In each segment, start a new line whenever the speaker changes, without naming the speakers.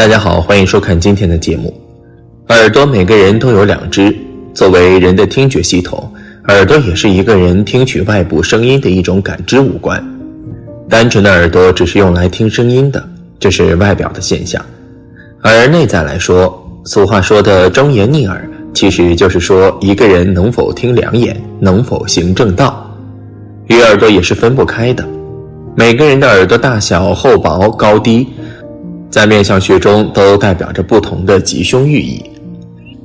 大家好，欢迎收看今天的节目。耳朵每个人都有两只，作为人的听觉系统，耳朵也是一个人听取外部声音的一种感知五官。单纯的耳朵只是用来听声音的，这是外表的现象。而内在来说，俗话说的忠言逆耳，其实就是说一个人能否听两眼，能否行正道，与耳朵也是分不开的。每个人的耳朵大小、厚薄、高低。在面相学中，都代表着不同的吉凶寓意。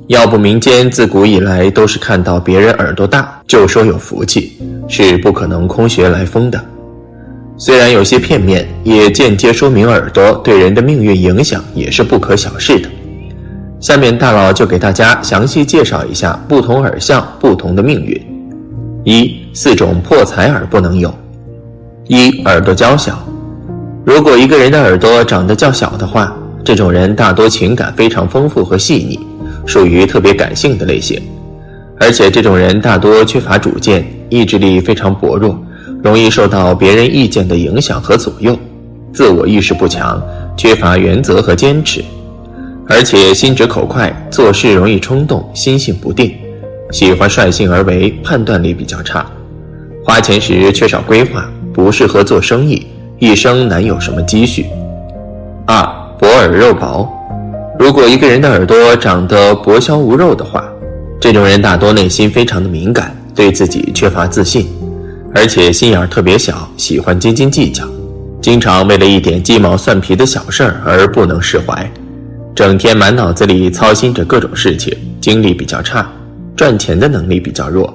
要不民间自古以来都是看到别人耳朵大就说有福气，是不可能空穴来风的。虽然有些片面，也间接说明耳朵对人的命运影响也是不可小视的。下面大佬就给大家详细介绍一下不同耳相不同的命运。一、四种破财耳不能有。一、耳朵娇小。如果一个人的耳朵长得较小的话，这种人大多情感非常丰富和细腻，属于特别感性的类型。而且这种人大多缺乏主见，意志力非常薄弱，容易受到别人意见的影响和左右，自我意识不强，缺乏原则和坚持，而且心直口快，做事容易冲动，心性不定，喜欢率性而为，判断力比较差，花钱时缺少规划，不适合做生意。一生难有什么积蓄。二薄耳肉薄，如果一个人的耳朵长得薄削无肉的话，这种人大多内心非常的敏感，对自己缺乏自信，而且心眼儿特别小，喜欢斤斤计较，经常为了一点鸡毛蒜皮的小事儿而不能释怀，整天满脑子里操心着各种事情，精力比较差，赚钱的能力比较弱，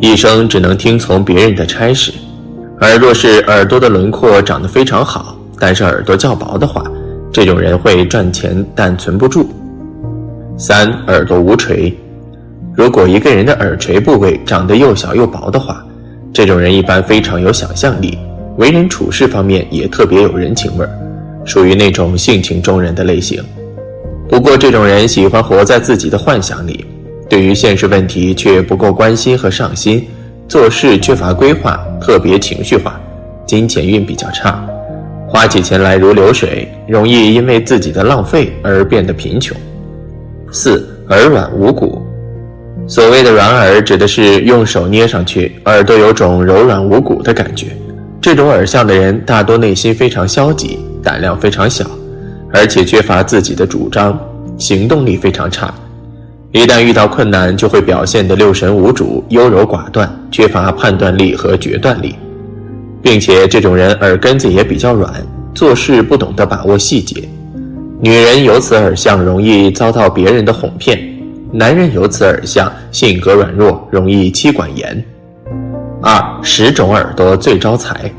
一生只能听从别人的差事。而若是耳朵的轮廓长得非常好，但是耳朵较薄的话，这种人会赚钱但存不住。三耳朵无垂，如果一个人的耳垂部位长得又小又薄的话，这种人一般非常有想象力，为人处事方面也特别有人情味儿，属于那种性情中人的类型。不过这种人喜欢活在自己的幻想里，对于现实问题却不够关心和上心。做事缺乏规划，特别情绪化，金钱运比较差，花起钱来如流水，容易因为自己的浪费而变得贫穷。四耳软无骨，所谓的软耳指的是用手捏上去，耳朵有种柔软无骨的感觉。这种耳相的人大多内心非常消极，胆量非常小，而且缺乏自己的主张，行动力非常差。一旦遇到困难，就会表现得六神无主、优柔寡断，缺乏判断力和决断力，并且这种人耳根子也比较软，做事不懂得把握细节。女人有此耳相，容易遭到别人的哄骗；男人有此耳相，性格软弱，容易妻管严。二十种耳朵最招财：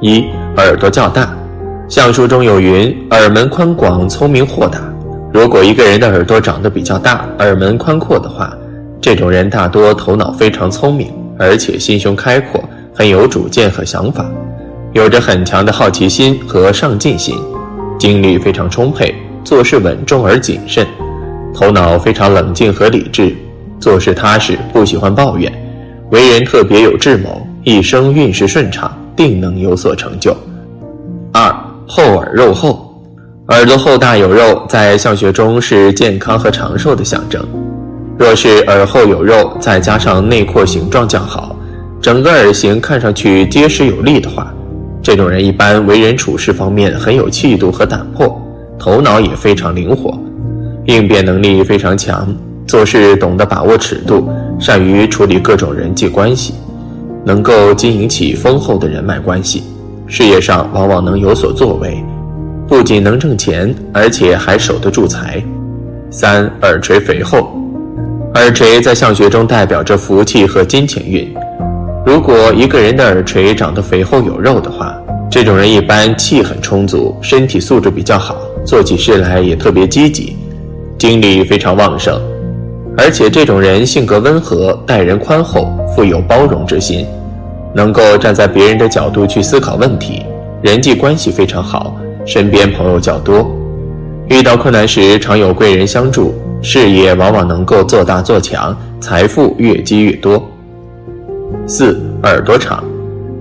一耳朵较大，相书中有云：耳门宽广，聪明豁达。如果一个人的耳朵长得比较大，耳门宽阔的话，这种人大多头脑非常聪明，而且心胸开阔，很有主见和想法，有着很强的好奇心和上进心，精力非常充沛，做事稳重而谨慎，头脑非常冷静和理智，做事踏实，不喜欢抱怨，为人特别有智谋，一生运势顺畅，定能有所成就。二厚耳肉厚。耳朵厚大有肉，在相学中是健康和长寿的象征。若是耳后有肉，再加上内廓形状较好，整个耳形看上去结实有力的话，这种人一般为人处事方面很有气度和胆魄，头脑也非常灵活，应变能力非常强，做事懂得把握尺度，善于处理各种人际关系，能够经营起丰厚的人脉关系，事业上往往能有所作为。不仅能挣钱，而且还守得住财。三耳垂肥厚，耳垂在相学中代表着福气和金钱运。如果一个人的耳垂长得肥厚有肉的话，这种人一般气很充足，身体素质比较好，做起事来也特别积极，精力非常旺盛。而且这种人性格温和，待人宽厚，富有包容之心，能够站在别人的角度去思考问题，人际关系非常好。身边朋友较多，遇到困难时常有贵人相助，事业往往能够做大做强，财富越积越多。四耳朵长，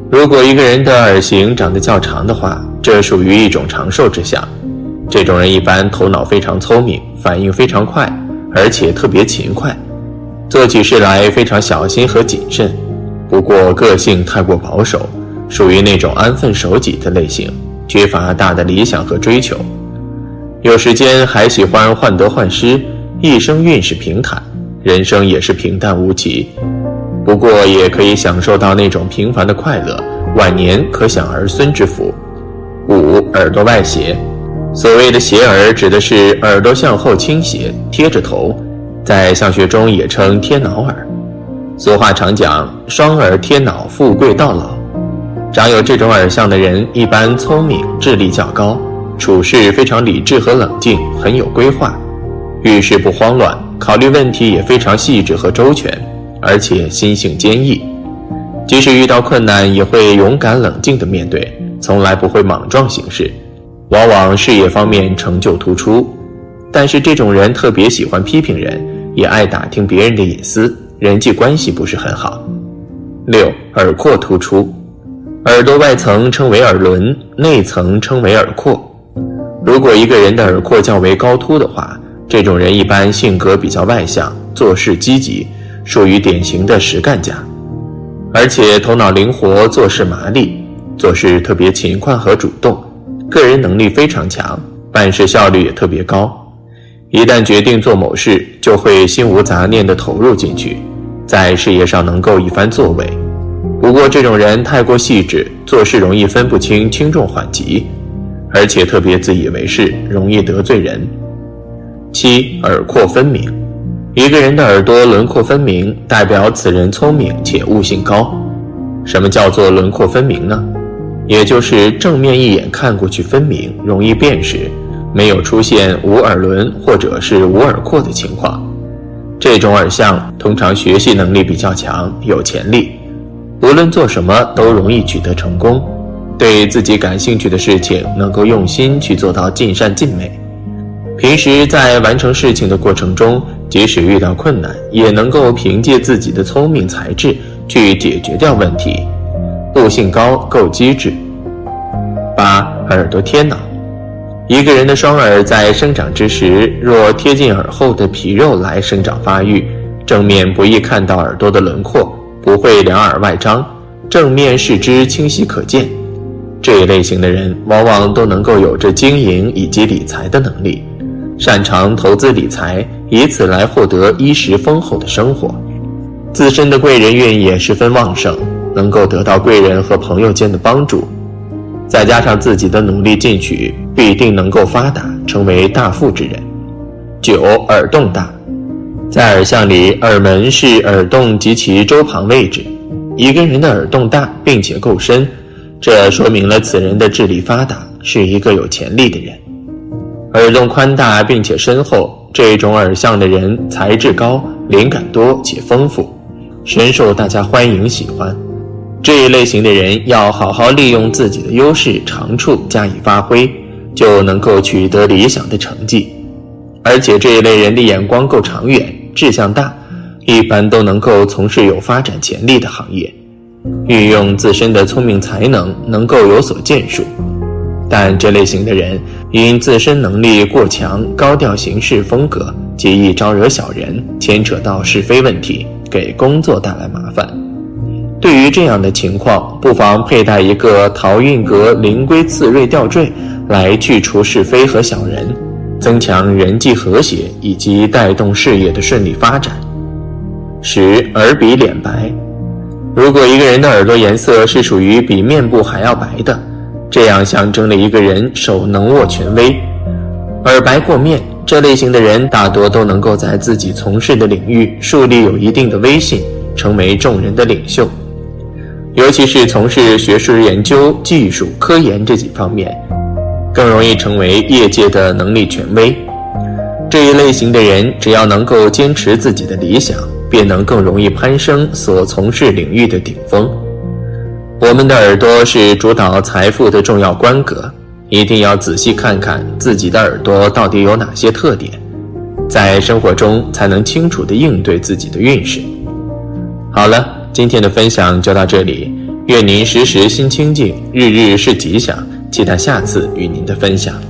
如果一个人的耳形长得较长的话，这属于一种长寿之相。这种人一般头脑非常聪明，反应非常快，而且特别勤快，做起事来非常小心和谨慎。不过个性太过保守，属于那种安分守己的类型，缺乏大的理想和追求。有时间还喜欢患得患失，一生运势平坦，人生也是平淡无奇。不过也可以享受到那种平凡的快乐，晚年可享儿孙之福。五耳朵外斜。所谓的斜耳，指的是耳朵向后倾斜，贴着头，在相学中也称贴脑耳。俗话常讲“双耳贴脑，富贵到老”。长有这种耳相的人，一般聪明，智力较高，处事非常理智和冷静，很有规划，遇事不慌乱，考虑问题也非常细致和周全，而且心性坚毅，即使遇到困难，也会勇敢冷静地面对，从来不会莽撞行事。往往事业方面成就突出，但是这种人特别喜欢批评人，也爱打听别人的隐私，人际关系不是很好。六耳廓突出，耳朵外层称为耳轮，内层称为耳廓。如果一个人的耳廓较为高凸的话，这种人一般性格比较外向，做事积极，属于典型的实干家，而且头脑灵活，做事麻利，做事特别勤快和主动。个人能力非常强，办事效率也特别高。一旦决定做某事，就会心无杂念地投入进去，在事业上能够一番作为。不过这种人太过细致，做事容易分不清轻重缓急，而且特别自以为是，容易得罪人。七耳廓分明，一个人的耳朵轮廓分明，代表此人聪明且悟性高。什么叫做轮廓分明呢？也就是正面一眼看过去分明，容易辨识，没有出现无耳轮或者是无耳廓的情况。这种耳相通常学习能力比较强，有潜力，无论做什么都容易取得成功。对自己感兴趣的事情，能够用心去做到尽善尽美。平时在完成事情的过程中，即使遇到困难，也能够凭借自己的聪明才智去解决掉问题。悟性高，够机智。八耳朵贴脑，一个人的双耳在生长之时，若贴近耳后的皮肉来生长发育，正面不易看到耳朵的轮廓，不会两耳外张，正面视之清晰可见。这一类型的人，往往都能够有着经营以及理财的能力，擅长投资理财，以此来获得衣食丰厚的生活，自身的贵人运也十分旺盛。能够得到贵人和朋友间的帮助，再加上自己的努力进取，必定能够发达，成为大富之人。九耳洞大，在耳相里，耳门是耳洞及其周旁位置。一个人的耳洞大并且够深，这说明了此人的智力发达，是一个有潜力的人。耳洞宽大并且深厚，这种耳相的人才智高，灵感多且丰富，深受大家欢迎喜欢。这一类型的人要好好利用自己的优势长处加以发挥，就能够取得理想的成绩。而且这一类人的眼光够长远，志向大，一般都能够从事有发展潜力的行业，运用自身的聪明才能，能够有所建树。但这类型的人因自身能力过强，高调行事风格，极易招惹小人，牵扯到是非问题，给工作带来麻烦。对于这样的情况，不妨佩戴一个桃运阁灵龟刺锐吊坠，来去除是非和小人，增强人际和谐以及带动事业的顺利发展。十耳比脸白，如果一个人的耳朵颜色是属于比面部还要白的，这样象征了一个人手能握权威。耳白过面，这类型的人大多都能够在自己从事的领域树立有一定的威信，成为众人的领袖。尤其是从事学术研究、技术、科研这几方面，更容易成为业界的能力权威。这一类型的人，只要能够坚持自己的理想，便能更容易攀升所从事领域的顶峰。我们的耳朵是主导财富的重要关格，一定要仔细看看自己的耳朵到底有哪些特点，在生活中才能清楚地应对自己的运势。好了。今天的分享就到这里，愿您时时心清静，日日是吉祥。期待下次与您的分享。